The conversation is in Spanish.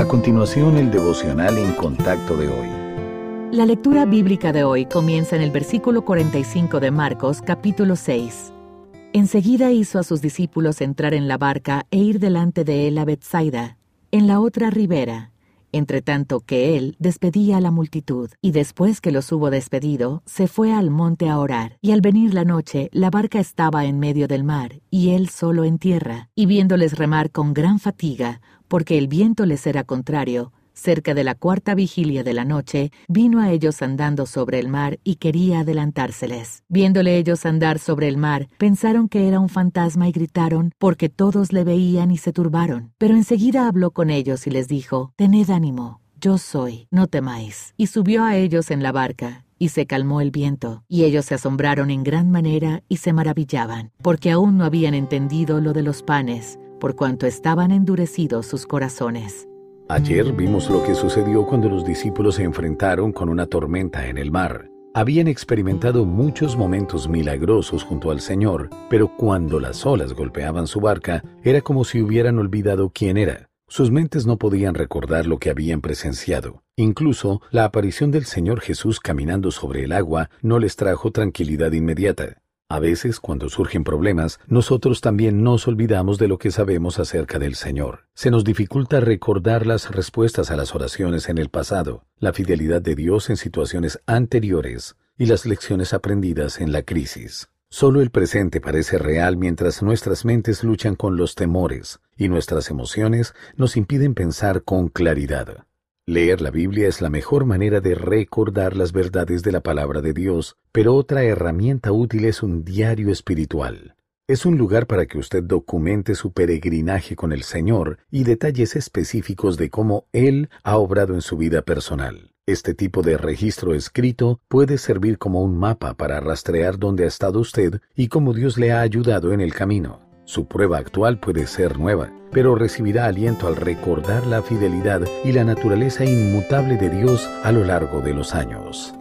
A continuación, el devocional en contacto de hoy. La lectura bíblica de hoy comienza en el versículo 45 de Marcos, capítulo 6. Enseguida hizo a sus discípulos entrar en la barca e ir delante de él a Bethsaida, en la otra ribera, entre tanto que él despedía a la multitud, y después que los hubo despedido, se fue al monte a orar. Y al venir la noche, la barca estaba en medio del mar, y él solo en tierra, y viéndoles remar con gran fatiga, porque el viento les era contrario, cerca de la cuarta vigilia de la noche, vino a ellos andando sobre el mar y quería adelantárseles. Viéndole ellos andar sobre el mar, pensaron que era un fantasma y gritaron, porque todos le veían y se turbaron. Pero enseguida habló con ellos y les dijo, Tened ánimo, yo soy, no temáis. Y subió a ellos en la barca, y se calmó el viento, y ellos se asombraron en gran manera y se maravillaban, porque aún no habían entendido lo de los panes, por cuanto estaban endurecidos sus corazones. Ayer vimos lo que sucedió cuando los discípulos se enfrentaron con una tormenta en el mar. Habían experimentado muchos momentos milagrosos junto al Señor, pero cuando las olas golpeaban su barca, era como si hubieran olvidado quién era. Sus mentes no podían recordar lo que habían presenciado. Incluso la aparición del Señor Jesús caminando sobre el agua no les trajo tranquilidad inmediata. A veces, cuando surgen problemas, nosotros también nos olvidamos de lo que sabemos acerca del Señor. Se nos dificulta recordar las respuestas a las oraciones en el pasado, la fidelidad de Dios en situaciones anteriores y las lecciones aprendidas en la crisis. Solo el presente parece real mientras nuestras mentes luchan con los temores y nuestras emociones nos impiden pensar con claridad. Leer la Biblia es la mejor manera de recordar las verdades de la palabra de Dios, pero otra herramienta útil es un diario espiritual. Es un lugar para que usted documente su peregrinaje con el Señor y detalles específicos de cómo Él ha obrado en su vida personal. Este tipo de registro escrito puede servir como un mapa para rastrear dónde ha estado usted y cómo Dios le ha ayudado en el camino. Su prueba actual puede ser nueva, pero recibirá aliento al recordar la fidelidad y la naturaleza inmutable de Dios a lo largo de los años.